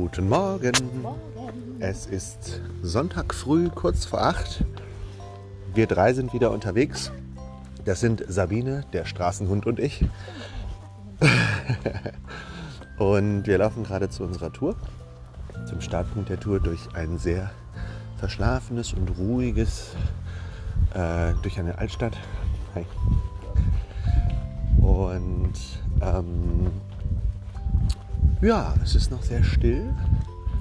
Guten Morgen. Es ist Sonntag früh, kurz vor acht. Wir drei sind wieder unterwegs. Das sind Sabine, der Straßenhund und ich. und wir laufen gerade zu unserer Tour, zum Startpunkt der Tour durch ein sehr verschlafenes und ruhiges, äh, durch eine Altstadt. Hi. Und ähm, ja, es ist noch sehr still.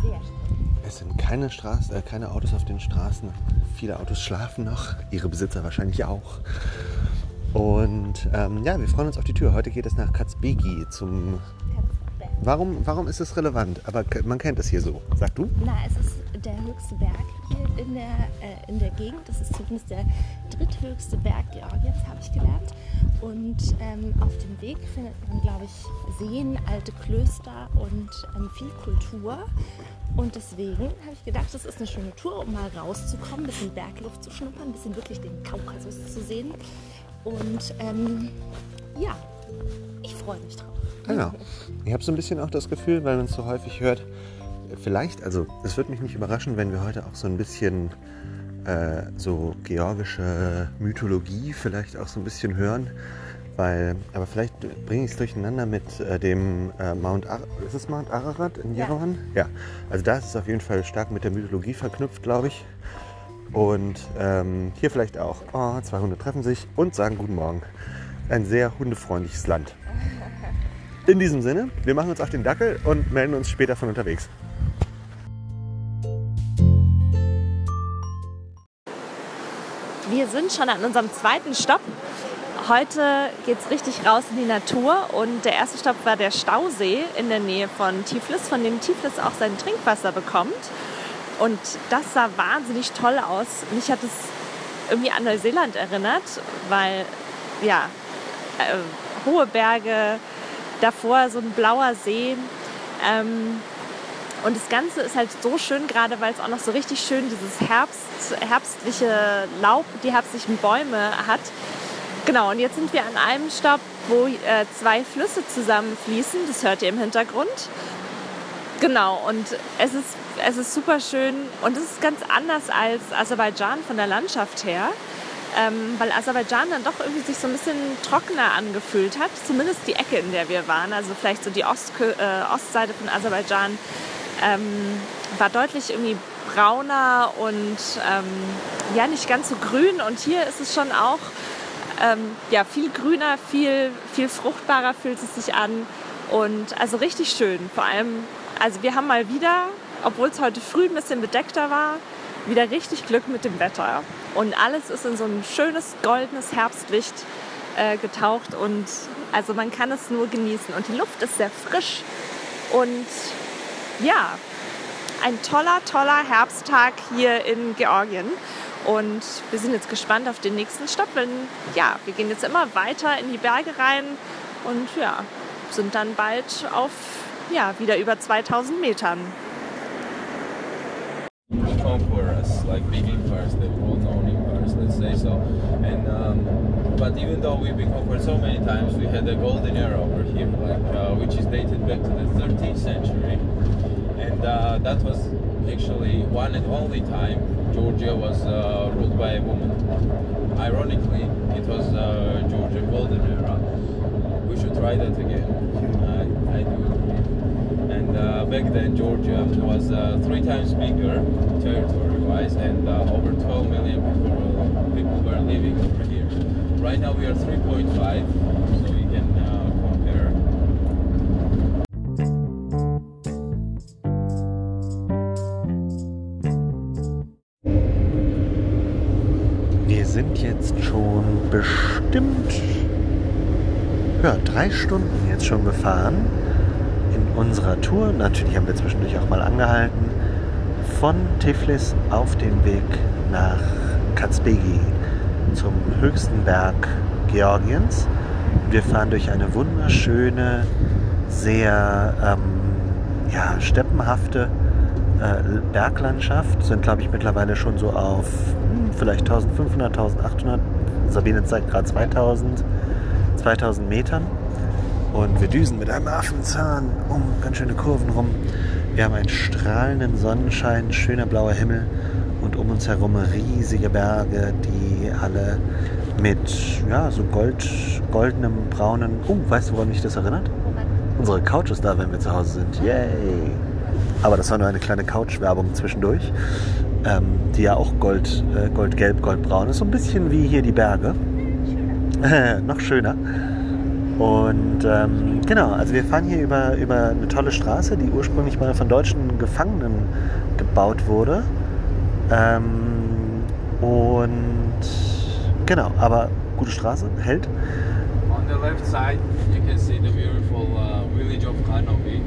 Sehr schön. Es sind keine, Straßen, äh, keine Autos auf den Straßen. Viele Autos schlafen noch, ihre Besitzer wahrscheinlich auch. Und ähm, ja, wir freuen uns auf die Tür. Heute geht es nach Katzbegi zum. Katzberg. Warum, warum ist es relevant? Aber man kennt es hier so. Sag du? Na, es ist der höchste Berg in der, äh, in der Gegend. Das ist zumindest der dritthöchste Berg Georgiens, habe ich gelernt. Und ähm, auf dem Weg findet man, glaube ich, Seen, alte Klöster und ähm, viel Kultur. Und deswegen habe ich gedacht, das ist eine schöne Tour, um mal rauszukommen, ein bisschen Bergluft zu schnuppern, ein bisschen wirklich den Kaukasus zu sehen. Und ähm, ja, ich freue mich drauf. Genau. Ich habe so ein bisschen auch das Gefühl, weil man es so häufig hört, vielleicht, also es würde mich nicht überraschen, wenn wir heute auch so ein bisschen äh, so georgische Mythologie vielleicht auch so ein bisschen hören. Weil, aber vielleicht bringe ich es durcheinander mit äh, dem äh, Mount Ar ist es Mount Ararat in Ja. Jerewan? Ja. Also da ist es auf jeden Fall stark mit der Mythologie verknüpft, glaube ich. Und ähm, hier vielleicht auch. Oh, zwei Hunde treffen sich und sagen Guten Morgen. Ein sehr hundefreundliches Land. In diesem Sinne, wir machen uns auf den Dackel und melden uns später von unterwegs. Wir sind schon an unserem zweiten Stopp. Heute geht es richtig raus in die Natur und der erste Stopp war der Stausee in der Nähe von Tiflis, von dem Tiflis auch sein Trinkwasser bekommt. Und das sah wahnsinnig toll aus. Mich hat es irgendwie an Neuseeland erinnert, weil ja, äh, hohe Berge, davor so ein blauer See. Ähm, und das Ganze ist halt so schön, gerade weil es auch noch so richtig schön dieses Herbst, herbstliche Laub, die herbstlichen Bäume hat. Genau, und jetzt sind wir an einem Stopp, wo äh, zwei Flüsse zusammenfließen. Das hört ihr im Hintergrund. Genau, und es ist, es ist super schön und es ist ganz anders als Aserbaidschan von der Landschaft her. Ähm, weil Aserbaidschan dann doch irgendwie sich so ein bisschen trockener angefühlt hat. Zumindest die Ecke, in der wir waren. Also vielleicht so die Ostkö äh, Ostseite von Aserbaidschan ähm, war deutlich irgendwie brauner und ähm, ja nicht ganz so grün. Und hier ist es schon auch ähm, ja, viel grüner, viel, viel fruchtbarer fühlt es sich an. Und also richtig schön. Vor allem, also wir haben mal wieder, obwohl es heute früh ein bisschen bedeckter war, wieder richtig Glück mit dem Wetter. Und alles ist in so ein schönes goldenes Herbstlicht äh, getaucht und also man kann es nur genießen. Und die Luft ist sehr frisch und ja, ein toller, toller Herbsttag hier in Georgien. Und wir sind jetzt gespannt auf den nächsten Stopp. Denn ja, wir gehen jetzt immer weiter in die Berge rein und ja, sind dann bald auf ja, wieder über 2000 Metern. but even though we've been conquered so many times, we had a golden era over here, like uh, which is dated back to the 13th century, and uh, that was actually one and only time Georgia was uh, ruled by a woman. Ironically, it was uh, Georgia golden era. We should try that again. I, I do. And uh, back then, Georgia was uh, three times bigger territory-wise, and uh, over 12 million people, people were living over here. Right now, we are 3.5, so schon bestimmt ja, drei Stunden jetzt schon gefahren in unserer Tour. Natürlich haben wir zwischendurch auch mal angehalten. Von Tiflis auf dem Weg nach Katzbegi zum höchsten Berg Georgiens. Wir fahren durch eine wunderschöne, sehr ähm, ja, steppenhafte äh, Berglandschaft. Sind, glaube ich, mittlerweile schon so auf hm, vielleicht 1500, 1800. Sabine zeigt gerade 2000, 2000 Metern. Und wir düsen mit einem Affenzahn um ganz schöne Kurven rum Wir haben einen strahlenden Sonnenschein, schöner blauer Himmel und um uns herum riesige Berge, die alle mit ja, so Gold, goldenem, braunen. Oh, weißt du, woran mich das erinnert? Unsere Couch ist da, wenn wir zu Hause sind. Yay! Aber das war nur eine kleine Couch-Werbung zwischendurch, ähm, die ja auch Gold, äh, goldgelb, goldbraun ist. So ein bisschen wie hier die Berge. Noch schöner. Und ähm, genau, also wir fahren hier über, über eine tolle Straße, die ursprünglich mal von deutschen Gefangenen gebaut wurde. Ähm, und genau, aber gute Straße, hält. On the left side, you can see the beautiful uh, village of Hanobi.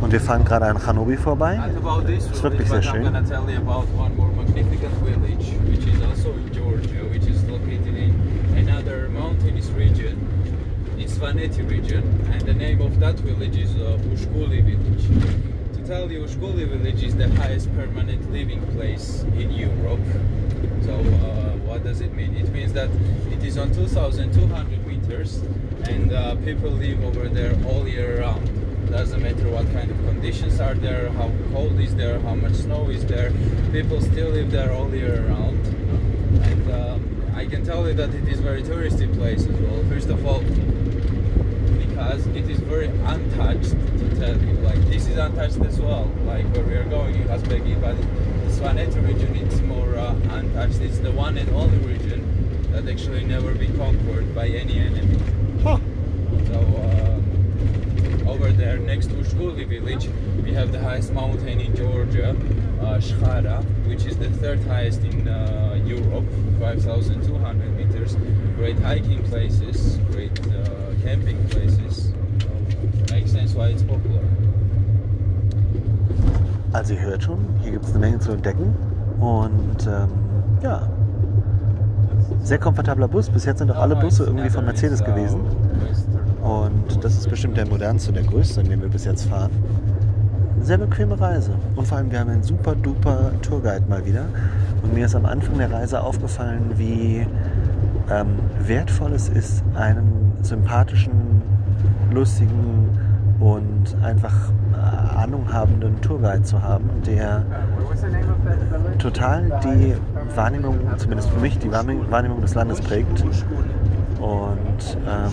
Und wir fahren gerade an Hanobi vorbei. Not Ist wirklich sehr schön. gonna tell you about one more magnificent village, which is also in Georgia, which is located in another mountainous region. It's Vaneti region, and the name of that village is uh, Ushkuli village. To tell you, Ushkuli village is the highest permanent living place in Europe. So, uh, what does it mean? It means that it is on 2,200 meters, and uh, people live over there all year round. Doesn't matter what kind of conditions are there, how cold is there, how much snow is there. People still live there all year round, and um, I can tell you that it is very touristy place as well. First of all, because it is very untouched to tell you. Like this is untouched as well. Like where we are going in Hazbegi, but the Svaneti region it's more uh, untouched. It's the one and only region that actually never been conquered by any enemy. Huh. So uh, over there next to Shkuli village, we have the highest mountain in Georgia, uh, Shkhara, which is the third highest in uh, Europe, 5,200 meters. Great hiking places, great uh, camping places. Makes sense why it's popular. Also ihr hört schon, hier gibt es eine Menge zu entdecken. Und ähm, ja, sehr komfortabler Bus. Bis jetzt sind auch alle Busse irgendwie von Mercedes gewesen. Und das ist bestimmt der modernste, der größte, in dem wir bis jetzt fahren. Sehr bequeme Reise. Und vor allem, wir haben einen super duper Tourguide mal wieder. Und mir ist am Anfang der Reise aufgefallen, wie ähm, wertvoll es ist, einen sympathischen, lustigen und einfach äh, Ahnung habenden Tourguide zu haben, der total die Wahrnehmung, zumindest für mich, die Wahrnehmung des Landes prägt. Und ähm,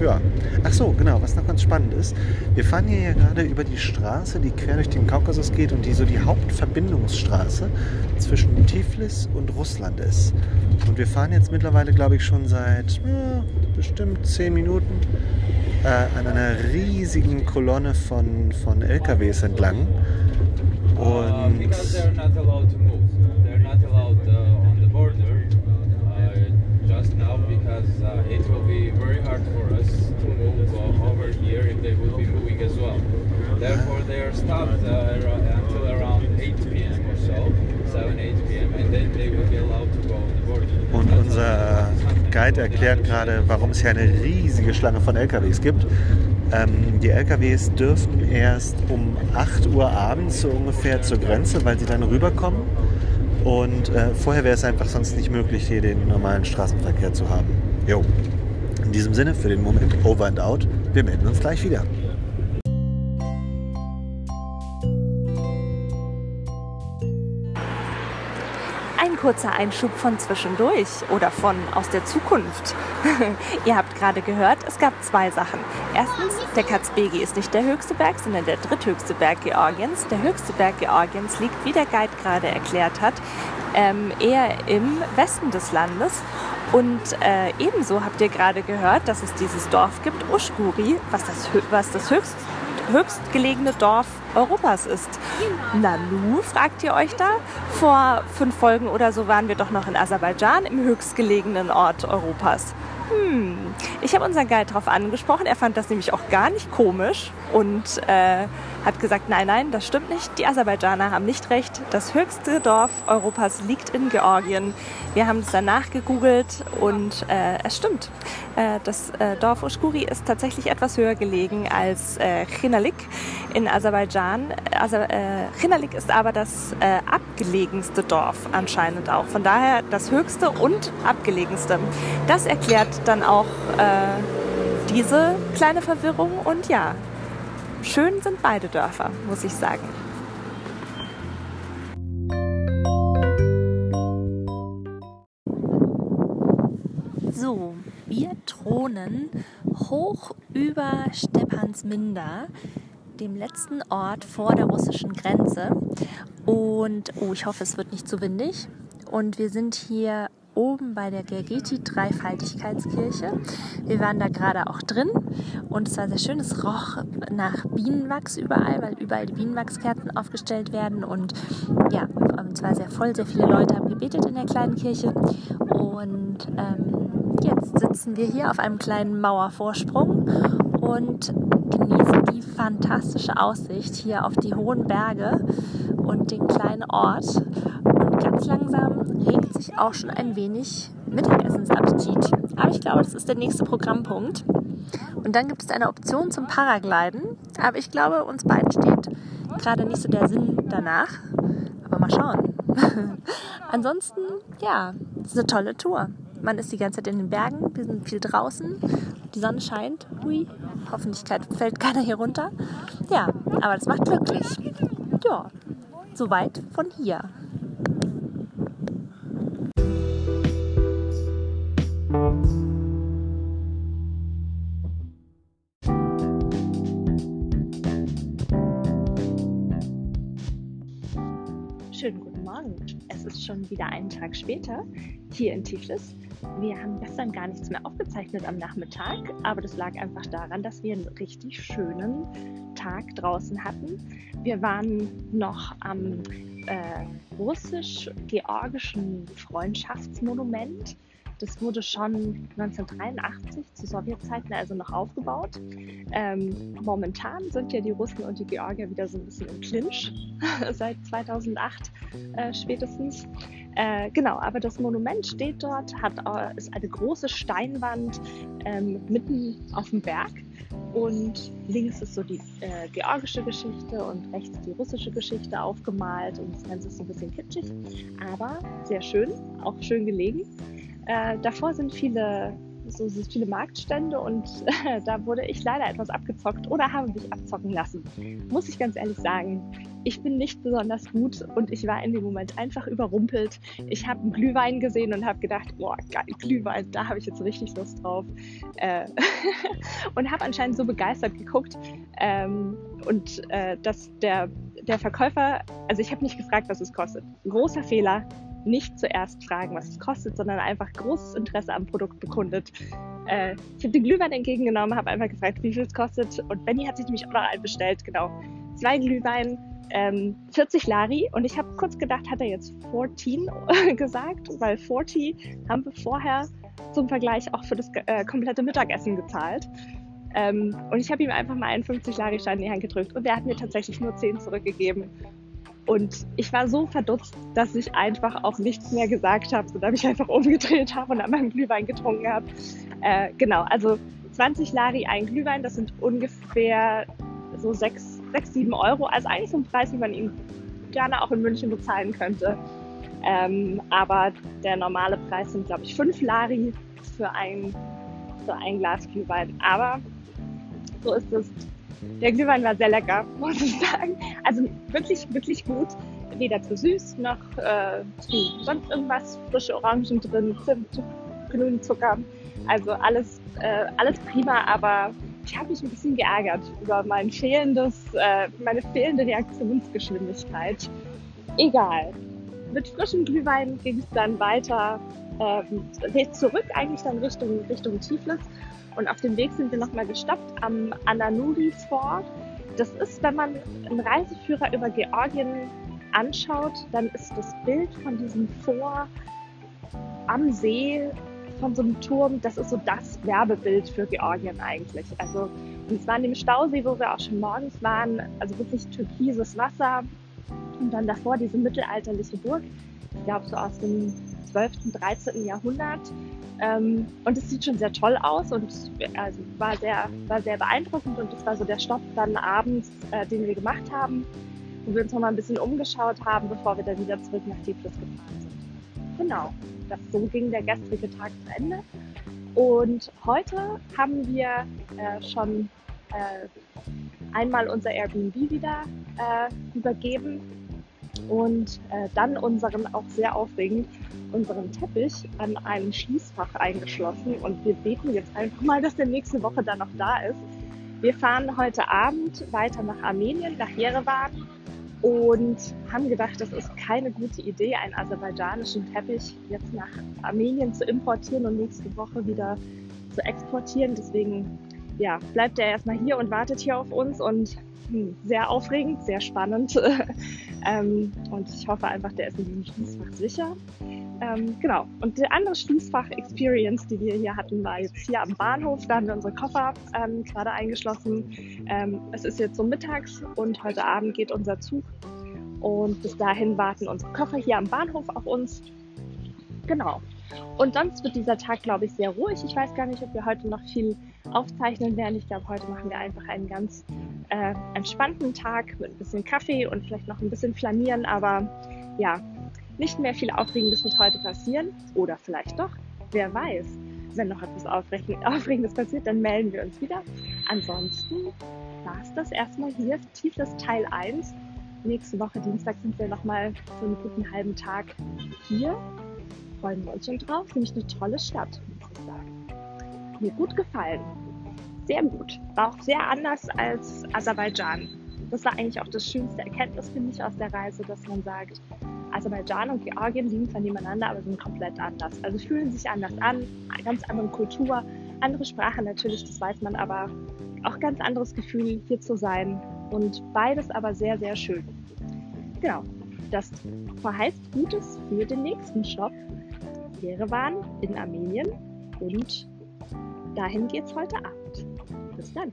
ja, ach so, genau, was noch ganz spannend ist. Wir fahren hier ja gerade über die Straße, die quer durch den Kaukasus geht und die so die Hauptverbindungsstraße zwischen Tiflis und Russland ist. Und wir fahren jetzt mittlerweile, glaube ich, schon seit ja, bestimmt zehn Minuten äh, an einer riesigen Kolonne von, von LKWs entlang. Uh, Und because they're not allowed to move. They're not allowed uh, on the border uh, just now because uh, it will be very hard for us to move uh, over here if they moving as well. Therefore, they are stopped uh, until around 8 p.m. or so, 7, 8 p.m., and then they will be allowed to go on the border. Und unser Guide erklärt gerade, warum es hier eine riesige Schlange von LKWs gibt. Ähm, die LKWs dürften erst um 8 Uhr abends so ungefähr zur Grenze, weil sie dann rüberkommen. Und äh, vorher wäre es einfach sonst nicht möglich, hier den normalen Straßenverkehr zu haben. Jo. In diesem Sinne, für den Moment over and out. Wir melden uns gleich wieder. Kurzer Einschub von zwischendurch oder von aus der Zukunft. Ihr habt gerade gehört, es gab zwei Sachen. Erstens, der Katzbegi ist nicht der höchste Berg, sondern der dritthöchste Berg Georgiens. Der höchste Berg Georgiens liegt, wie der Guide gerade erklärt hat, ähm, eher im Westen des Landes. Und äh, ebenso habt ihr gerade gehört, dass es dieses Dorf gibt, Ushguri, was das, was das höchst, höchstgelegene Dorf Europas ist. Nanu, fragt ihr euch da? Vor fünf Folgen oder so waren wir doch noch in Aserbaidschan, im höchstgelegenen Ort Europas. Hm, ich habe unseren Guide darauf angesprochen. Er fand das nämlich auch gar nicht komisch und äh, hat gesagt, nein, nein, das stimmt nicht. Die Aserbaidschaner haben nicht recht. Das höchste Dorf Europas liegt in Georgien. Wir haben es danach gegoogelt und äh, es stimmt. Äh, das äh, Dorf Ushguri ist tatsächlich etwas höher gelegen als äh, Chinalik in Aserbaidschan. Also, äh, Chinalik ist aber das äh, abgelegenste Dorf anscheinend auch. Von daher das höchste und abgelegenste. Das erklärt dann auch äh, diese kleine Verwirrung und ja, schön sind beide Dörfer, muss ich sagen. So, wir thronen hoch über Stepansminder, dem letzten Ort vor der russischen Grenze. Und, oh, ich hoffe, es wird nicht zu windig. Und wir sind hier oben bei der Gergeti-Dreifaltigkeitskirche. Wir waren da gerade auch drin und es war sehr schön. Es roch nach Bienenwachs überall, weil überall die Bienenwachskerzen aufgestellt werden. Und ja, es war sehr voll. Sehr viele Leute haben gebetet in der kleinen Kirche. Und ähm, jetzt sitzen wir hier auf einem kleinen Mauervorsprung und genießen die fantastische Aussicht hier auf die hohen Berge und den kleinen Ort. Und ganz langsam regt sich auch schon ein wenig Mittagessensappetit. Aber ich glaube, das ist der nächste Programmpunkt. Und dann gibt es eine Option zum Paragliden. Aber ich glaube, uns beiden steht gerade nicht so der Sinn danach. Aber mal schauen. Ansonsten, ja, es ist eine tolle Tour. Man ist die ganze Zeit in den Bergen, wir sind viel draußen, die Sonne scheint. Hui, hoffentlich fällt keiner hier runter. Ja, aber das macht glücklich. Ja, soweit von hier. Wieder einen Tag später hier in Tiflis. Wir haben gestern gar nichts mehr aufgezeichnet am Nachmittag, aber das lag einfach daran, dass wir einen richtig schönen Tag draußen hatten. Wir waren noch am äh, russisch-georgischen Freundschaftsmonument das wurde schon 1983 zu Sowjetzeiten also noch aufgebaut. Ähm, momentan sind ja die Russen und die Georgier wieder so ein bisschen im Clinch, seit 2008 äh, spätestens. Äh, genau, aber das Monument steht dort, hat, äh, ist eine große Steinwand ähm, mitten auf dem Berg. Und links ist so die äh, georgische Geschichte und rechts die russische Geschichte aufgemalt. Und das Ganze ist so ein bisschen kitschig, aber sehr schön, auch schön gelegen. Äh, davor sind viele, so, so viele Marktstände und äh, da wurde ich leider etwas abgezockt oder habe mich abzocken lassen. Muss ich ganz ehrlich sagen. Ich bin nicht besonders gut und ich war in dem Moment einfach überrumpelt. Ich habe einen Glühwein gesehen und habe gedacht, boah, geil, Glühwein, da habe ich jetzt richtig Lust drauf. Äh, und habe anscheinend so begeistert geguckt ähm, und äh, dass der, der Verkäufer, also ich habe nicht gefragt, was es kostet. Großer Fehler nicht zuerst fragen, was es kostet, sondern einfach großes Interesse am Produkt bekundet. Äh, ich habe den Glühwein entgegengenommen, habe einfach gefragt, wie viel es kostet. Und Benny hat sich nämlich auch noch einen bestellt, genau. Zwei Glühwein, ähm, 40 Lari. Und ich habe kurz gedacht, hat er jetzt 14 gesagt, weil 40 haben wir vorher zum Vergleich auch für das äh, komplette Mittagessen gezahlt. Ähm, und ich habe ihm einfach mal einen 50 Lari-Schein in die Hand gedrückt und er hat mir tatsächlich nur 10 zurückgegeben. Und ich war so verdutzt, dass ich einfach auch nichts mehr gesagt habe, sodass ich einfach umgedreht habe und an meinem Glühwein getrunken habe. Äh, genau, also 20 Lari ein Glühwein, das sind ungefähr so 6, 6 7 Euro. Also eigentlich so ein Preis, wie man ihn gerne auch in München bezahlen könnte. Ähm, aber der normale Preis sind, glaube ich, 5 Lari für ein, für ein Glas Glühwein. Aber so ist es der Glühwein war sehr lecker, muss ich sagen. Also wirklich, wirklich gut. Weder zu süß noch äh, zu sonst irgendwas. Frische Orangen drin, Zimt, grünen Zucker. Also alles, äh, alles prima, aber ich habe mich ein bisschen geärgert über mein fehlendes, äh, meine fehlende Reaktionsgeschwindigkeit. Egal. Mit frischem Glühwein ging es dann weiter, äh, zurück eigentlich dann Richtung, Richtung Tiflis und auf dem Weg sind wir nochmal gestoppt am Ananuri Fort. Das ist, wenn man einen Reiseführer über Georgien anschaut, dann ist das Bild von diesem Fort am See von so einem Turm, das ist so das Werbebild für Georgien eigentlich. Also, und zwar an dem Stausee, wo wir auch schon morgens waren, also wirklich türkises Wasser und dann davor diese mittelalterliche Burg, ich glaube so aus dem 12., 13. Jahrhundert. Ähm, und es sieht schon sehr toll aus und also war sehr, war sehr beeindruckend und das war so der Stopp dann abends, äh, den wir gemacht haben, wo wir uns noch mal ein bisschen umgeschaut haben, bevor wir dann wieder zurück nach Tiflis gefahren sind. Genau, das, so ging der gestrige Tag zu Ende. Und heute haben wir äh, schon äh, einmal unser Airbnb wieder äh, übergeben und äh, dann unseren, auch sehr aufregend, unseren Teppich an einem Schließfach eingeschlossen. Und wir beten jetzt einfach mal, dass der nächste Woche dann noch da ist. Wir fahren heute Abend weiter nach Armenien, nach Jerewan und haben gedacht, das ist keine gute Idee, einen aserbaidschanischen Teppich jetzt nach Armenien zu importieren und nächste Woche wieder zu exportieren. Deswegen ja, bleibt er erstmal hier und wartet hier auf uns und hm, sehr aufregend, sehr spannend. ähm, und ich hoffe einfach, der ist in diesem Schließfach sicher. Ähm, genau. Und die andere Schließfach-Experience, die wir hier hatten, war jetzt hier am Bahnhof. Da haben wir unsere Koffer ähm, gerade eingeschlossen. Ähm, es ist jetzt so mittags und heute Abend geht unser Zug. Und bis dahin warten unsere Koffer hier am Bahnhof auf uns. Genau. Und sonst wird dieser Tag, glaube ich, sehr ruhig. Ich weiß gar nicht, ob wir heute noch viel aufzeichnen werden. Ich glaube, heute machen wir einfach einen ganz äh, entspannten Tag mit ein bisschen Kaffee und vielleicht noch ein bisschen flanieren. Aber ja, nicht mehr viel Aufregendes wird heute passieren. Oder vielleicht doch. Wer weiß. Wenn noch etwas Aufregendes passiert, dann melden wir uns wieder. Ansonsten war es das erstmal hier. Tiefes Teil 1. Nächste Woche Dienstag sind wir nochmal für einen guten halben Tag hier freuen wir uns schon drauf. Nämlich eine tolle Stadt, muss ich sagen. Mir gut gefallen. Sehr gut. War auch sehr anders als Aserbaidschan. Das war eigentlich auch das schönste Erkenntnis, finde ich, aus der Reise, dass man sagt, Aserbaidschan und Georgien liegen zwar nebeneinander, aber sind komplett anders. Also fühlen sich anders an, ganz andere Kultur, andere Sprache natürlich, das weiß man, aber auch ganz anderes Gefühl, hier zu sein. Und beides aber sehr, sehr schön. Genau, das verheißt Gutes für den nächsten Shop, Jerewan in Armenien und dahin geht's heute Abend. Bis dann.